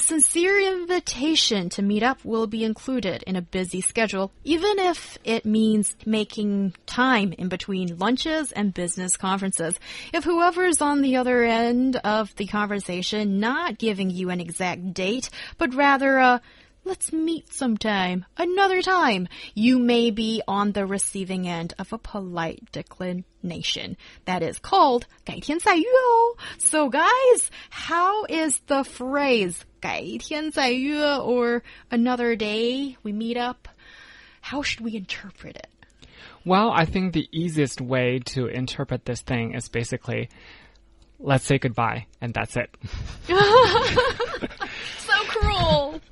A sincere invitation to meet up will be included in a busy schedule, even if it means making time in between lunches and business conferences. If whoever's on the other end of the conversation not giving you an exact date, but rather a Let's meet sometime, another time. You may be on the receiving end of a polite declination. That is called 改天再约哦. So guys, how is the phrase 改天再约 or another day we meet up? How should we interpret it? Well, I think the easiest way to interpret this thing is basically let's say goodbye and that's it.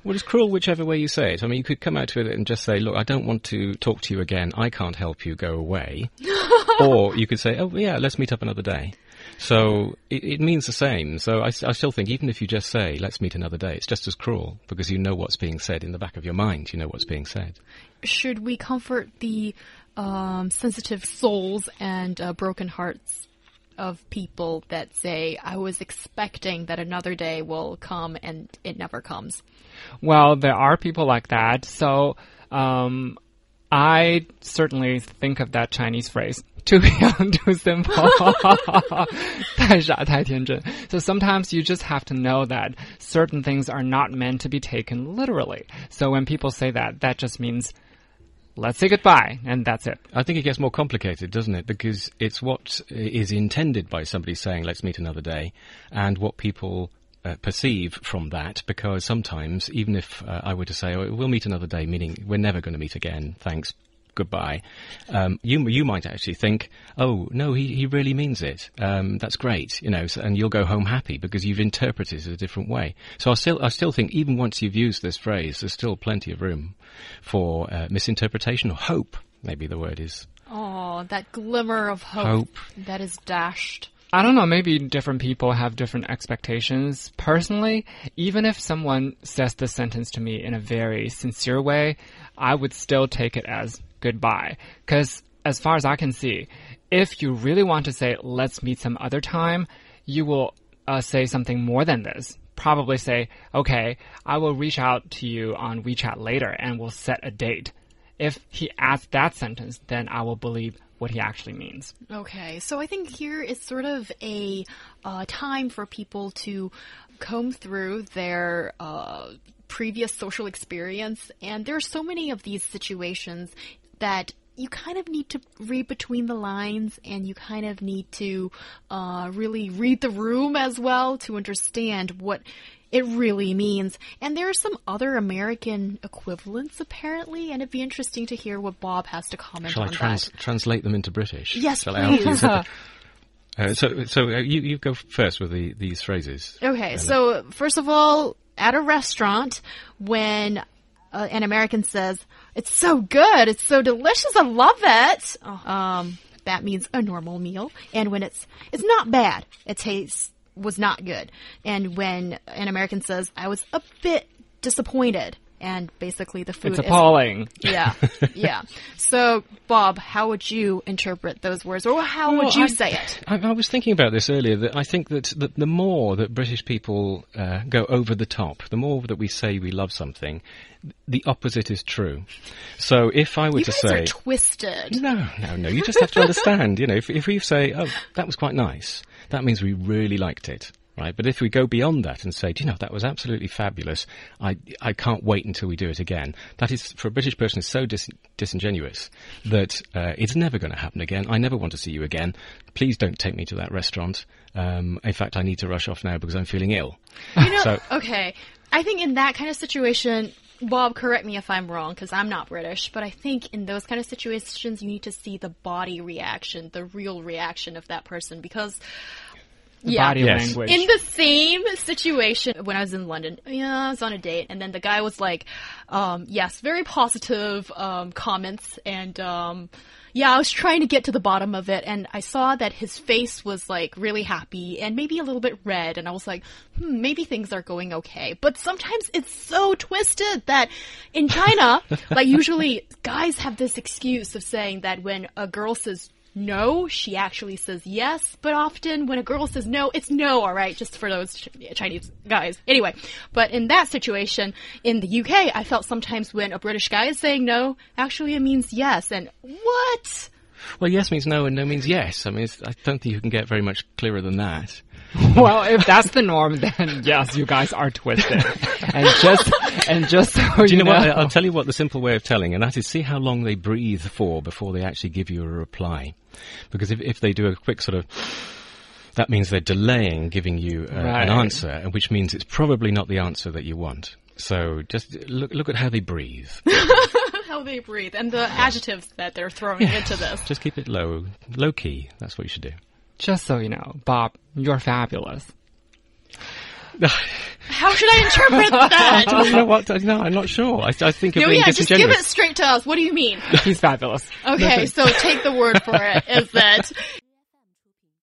Well, it's cruel whichever way you say it. I mean, you could come out to it and just say, look, I don't want to talk to you again. I can't help you. Go away. or you could say, oh, yeah, let's meet up another day. So it, it means the same. So I, I, still think even if you just say, let's meet another day, it's just as cruel because you know what's being said in the back of your mind. You know what's being said. Should we comfort the um, sensitive souls and uh, broken hearts of people that say, I was expecting that another day will come and it never comes. Well, there are people like that. So, um, I certainly think of that Chinese phrase, too young, too simple. so sometimes you just have to know that certain things are not meant to be taken literally. So when people say that, that just means let's say goodbye, and that's it. I think it gets more complicated, doesn't it? Because it's what is intended by somebody saying, let's meet another day, and what people uh, perceive from that, because sometimes, even if uh, I were to say, oh, we'll meet another day, meaning we're never going to meet again, thanks, goodbye, um, you you might actually think, oh no, he, he really means it. Um, that's great, you know, so, and you'll go home happy because you've interpreted it a different way. So I still I still think even once you've used this phrase, there's still plenty of room for uh, misinterpretation or hope. Maybe the word is. Oh, that glimmer of hope, hope. that is dashed. I don't know, maybe different people have different expectations. Personally, even if someone says this sentence to me in a very sincere way, I would still take it as goodbye. Because as far as I can see, if you really want to say, let's meet some other time, you will uh, say something more than this. Probably say, okay, I will reach out to you on WeChat later and we'll set a date. If he adds that sentence, then I will believe what he actually means. Okay, so I think here is sort of a uh, time for people to comb through their uh, previous social experience, and there are so many of these situations that you kind of need to read between the lines and you kind of need to uh, really read the room as well to understand what it really means. And there are some other American equivalents apparently, and it'd be interesting to hear what Bob has to comment Shall on I trans that. translate them into British? Yes, Shall please. Uh, so, so uh, you you go first with the, these phrases. Okay, so first of all, at a restaurant, when uh, an American says, "It's so good, it's so delicious, I love it," um, that means a normal meal. And when it's it's not bad, it tastes was not good. And when an American says, "I was a bit disappointed," and basically the food it's appalling. Is, yeah, yeah. So, Bob, how would you interpret those words, or how well, would you I, say it? I, I, was thinking about this earlier. That I think that the, the more that British people uh, go over the top, the more that we say we love something, the opposite is true. So, if I were you to say, twisted. No, no, no. You just have to understand. You know, if if we say, "Oh, that was quite nice," that means we really liked it right? But if we go beyond that and say, do you know, that was absolutely fabulous. I, I can't wait until we do it again. That is, for a British person, is so dis- disingenuous that uh, it's never going to happen again. I never want to see you again. Please don't take me to that restaurant. Um, in fact, I need to rush off now because I'm feeling ill. You know, so, okay. I think in that kind of situation, Bob, correct me if I'm wrong because I'm not British, but I think in those kind of situations, you need to see the body reaction, the real reaction of that person because Yeah. body Yes. language. In the same situation when I was in London, yeah, I was on a date, and then the guy was like, um, yes, very positive um, comments, and um, yeah, I was trying to get to the bottom of it, and I saw that his face was like really happy and maybe a little bit red, and I was like, hmm, maybe things are going okay. But sometimes it's so twisted that in China, like usually guys have this excuse of saying that when a girl says no, she actually says yes, but often when a girl says no, it's no, alright, just for those Chinese guys. Anyway, but in that situation, in the UK, I felt sometimes when a British guy is saying no, actually it means yes, and what? Well, yes means no and no means yes. I mean, it's, I don't think you can get very much clearer than that. well, if that's the norm, then yes, you guys are twisted. and just and just so Do you know what? I'll tell you what the simple way of telling, and that is see how long they breathe for before they actually give you a reply. Because if, if they do a quick sort of, that means they're delaying giving you uh, Right. an answer, and which means it's probably not the answer that you want. So just look look at how they breathe. How they breathe, and the adjectives that they're throwing into this. just keep it low, low key. That's what you should do. Just so you know, Bob, you're fabulous. How should I interpret that? you know what? No, I'm not sure. I, I think you're No, being yeah, just give it straight to us. What do you mean? He's fabulous. Okay, so take the word for it. Is that